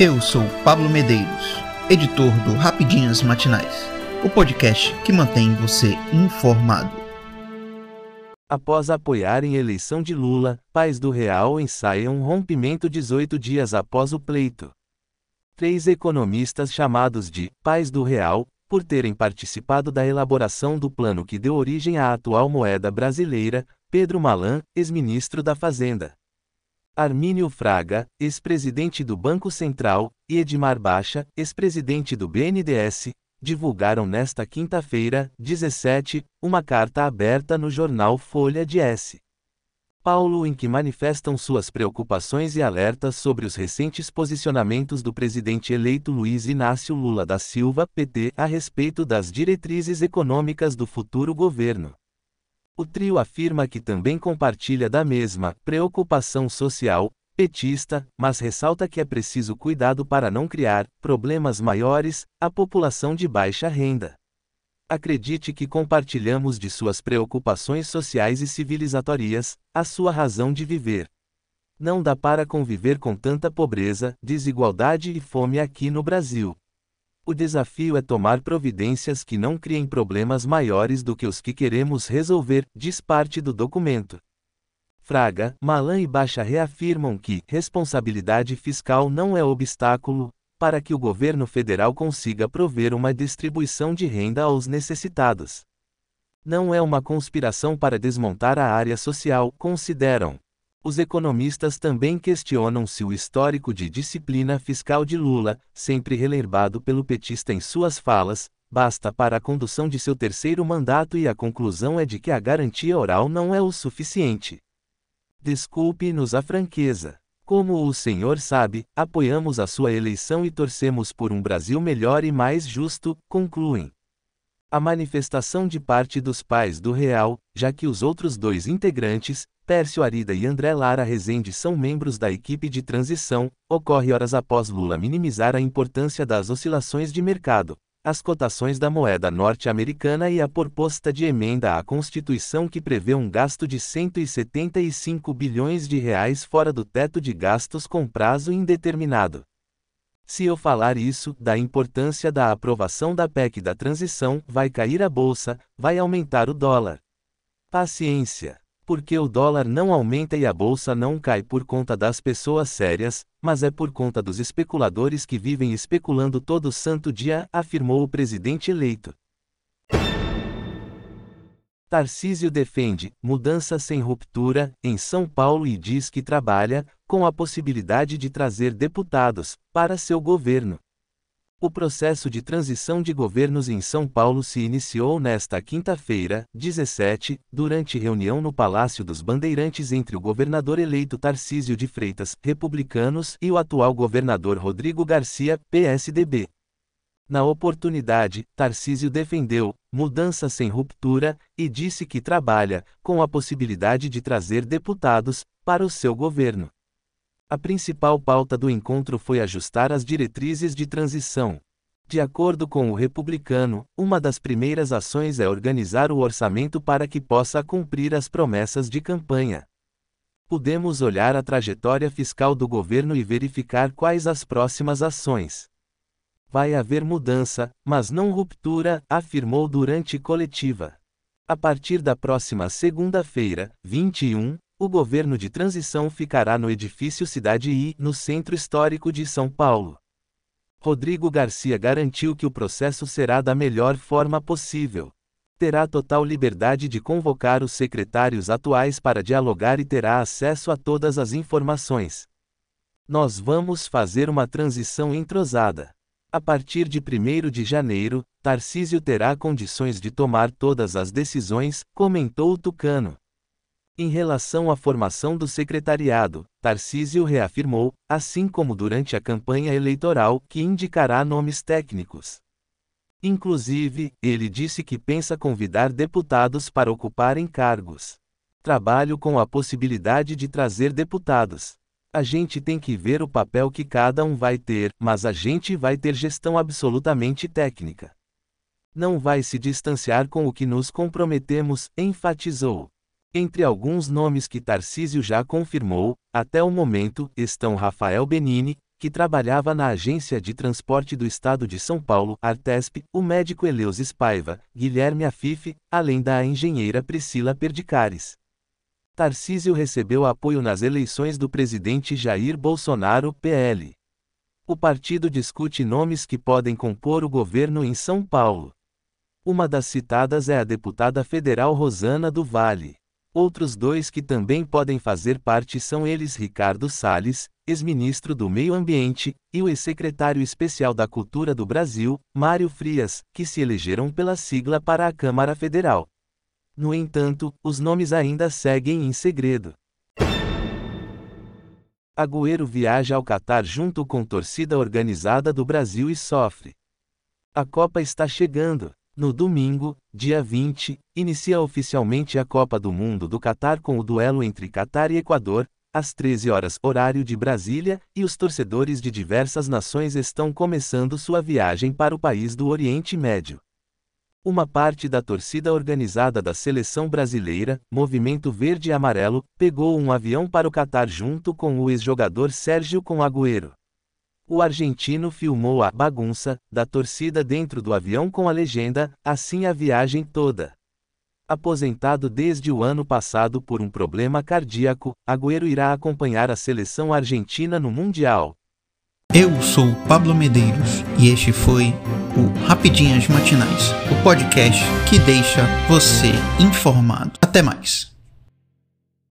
Eu sou Pablo Medeiros, editor do Rapidinhas Matinais, o podcast que mantém você informado. Após apoiarem eleição de Lula, pais do Real ensaiam um rompimento 18 dias após o pleito. Três economistas chamados de pais do Real, por terem participado da elaboração do plano que deu origem à atual moeda brasileira, Pedro Malan, ex-ministro da Fazenda. Armínio Fraga, ex-presidente do Banco Central, e Edmar Baixa, ex-presidente do BNDES, divulgaram nesta quinta-feira, 17, uma carta aberta no jornal Folha de S. Paulo em que manifestam suas preocupações e alertas sobre os recentes posicionamentos do presidente eleito Luiz Inácio Lula da Silva, PT, a respeito das diretrizes econômicas do futuro governo. O trio afirma que também compartilha da mesma preocupação social petista, mas ressalta que é preciso cuidado para não criar problemas maiores à população de baixa renda. Acredite que compartilhamos de suas preocupações sociais e civilizatórias, a sua razão de viver. Não dá para conviver com tanta pobreza, desigualdade e fome aqui no Brasil. O desafio é tomar providências que não criem problemas maiores do que os que queremos resolver, diz parte do documento. Fraga, Malan e Baixa reafirmam que responsabilidade fiscal não é obstáculo para que o governo federal consiga prover uma distribuição de renda aos necessitados. Não é uma conspiração para desmontar a área social, consideram. Os economistas também questionam se o histórico de disciplina fiscal de Lula, sempre relevado pelo petista em suas falas, basta para a condução de seu terceiro mandato e a conclusão é de que a garantia oral não é o suficiente. Desculpe-nos a franqueza. Como o senhor sabe, apoiamos a sua eleição e torcemos por um Brasil melhor e mais justo, concluem. A manifestação de parte dos pais do Real, já que os outros dois integrantes, Pércio Arida e André Lara Rezende são membros da equipe de transição, ocorre horas após Lula minimizar a importância das oscilações de mercado, as cotações da moeda norte-americana e a proposta de emenda à Constituição que prevê um gasto de 175 bilhões de reais fora do teto de gastos com prazo indeterminado. Se eu falar isso, da importância da aprovação da PEC da transição, vai cair a bolsa, vai aumentar o dólar. Paciência. Porque o dólar não aumenta e a bolsa não cai por conta das pessoas sérias, mas é por conta dos especuladores que vivem especulando todo santo dia, afirmou o presidente eleito. Tarcísio defende mudança sem ruptura em São Paulo e diz que trabalha com a possibilidade de trazer deputados para seu governo. O processo de transição de governos em São Paulo se iniciou nesta quinta-feira, 17, durante reunião no Palácio dos Bandeirantes entre o governador eleito Tarcísio de Freitas, republicanos, e o atual governador Rodrigo Garcia, PSDB. Na oportunidade, Tarcísio defendeu mudança sem ruptura e disse que trabalha com a possibilidade de trazer deputados para o seu governo. A principal pauta do encontro foi ajustar as diretrizes de transição. De acordo com o republicano, uma das primeiras ações é organizar o orçamento para que possa cumprir as promessas de campanha. Podemos olhar a trajetória fiscal do governo e verificar quais as próximas ações. Vai haver mudança, mas não ruptura, afirmou durante coletiva. A partir da próxima segunda-feira, 21, o governo de transição ficará no edifício Cidade I, no centro histórico de São Paulo. Rodrigo Garcia garantiu que o processo será da melhor forma possível. Terá total liberdade de convocar os secretários atuais para dialogar e terá acesso a todas as informações. Nós vamos fazer uma transição entrosada. A partir de 1 de janeiro, Tarcísio terá condições de tomar todas as decisões, comentou o Tucano. Em relação à formação do secretariado, Tarcísio reafirmou, assim como durante a campanha eleitoral, que indicará nomes técnicos. Inclusive, ele disse que pensa convidar deputados para ocuparem cargos. Trabalho com a possibilidade de trazer deputados. A gente tem que ver o papel que cada um vai ter, mas a gente vai ter gestão absolutamente técnica. Não vai se distanciar com o que nos comprometemos, enfatizou. Entre alguns nomes que Tarcísio já confirmou, até o momento, estão Rafael Benini, que trabalhava na Agência de Transporte do Estado de São Paulo, Artesp, o médico Eleus Spaiva, Guilherme Afife, além da engenheira Priscila Perdicares. Tarcísio recebeu apoio nas eleições do presidente Jair Bolsonaro, PL. O partido discute nomes que podem compor o governo em São Paulo. Uma das citadas é a deputada federal Rosana do Vale. Outros dois que também podem fazer parte são eles Ricardo Salles, ex-ministro do Meio Ambiente, e o ex-secretário especial da Cultura do Brasil, Mário Frias, que se elegeram pela sigla para a Câmara Federal. No entanto, os nomes ainda seguem em segredo. Agüero viaja ao Catar junto com torcida organizada do Brasil e sofre. A Copa está chegando. No domingo, dia 20, inicia oficialmente a Copa do Mundo do Catar com o duelo entre Catar e Equador, às 13 horas horário de Brasília, e os torcedores de diversas nações estão começando sua viagem para o país do Oriente Médio. Uma parte da torcida organizada da seleção brasileira, Movimento Verde e Amarelo, pegou um avião para o Catar junto com o ex-jogador Sérgio com Agüero. O argentino filmou a bagunça da torcida dentro do avião com a legenda: assim a viagem toda. Aposentado desde o ano passado por um problema cardíaco, Agüero irá acompanhar a seleção argentina no Mundial. Eu sou Pablo Medeiros e este foi o Rapidinhas Matinais, o podcast que deixa você informado. Até mais.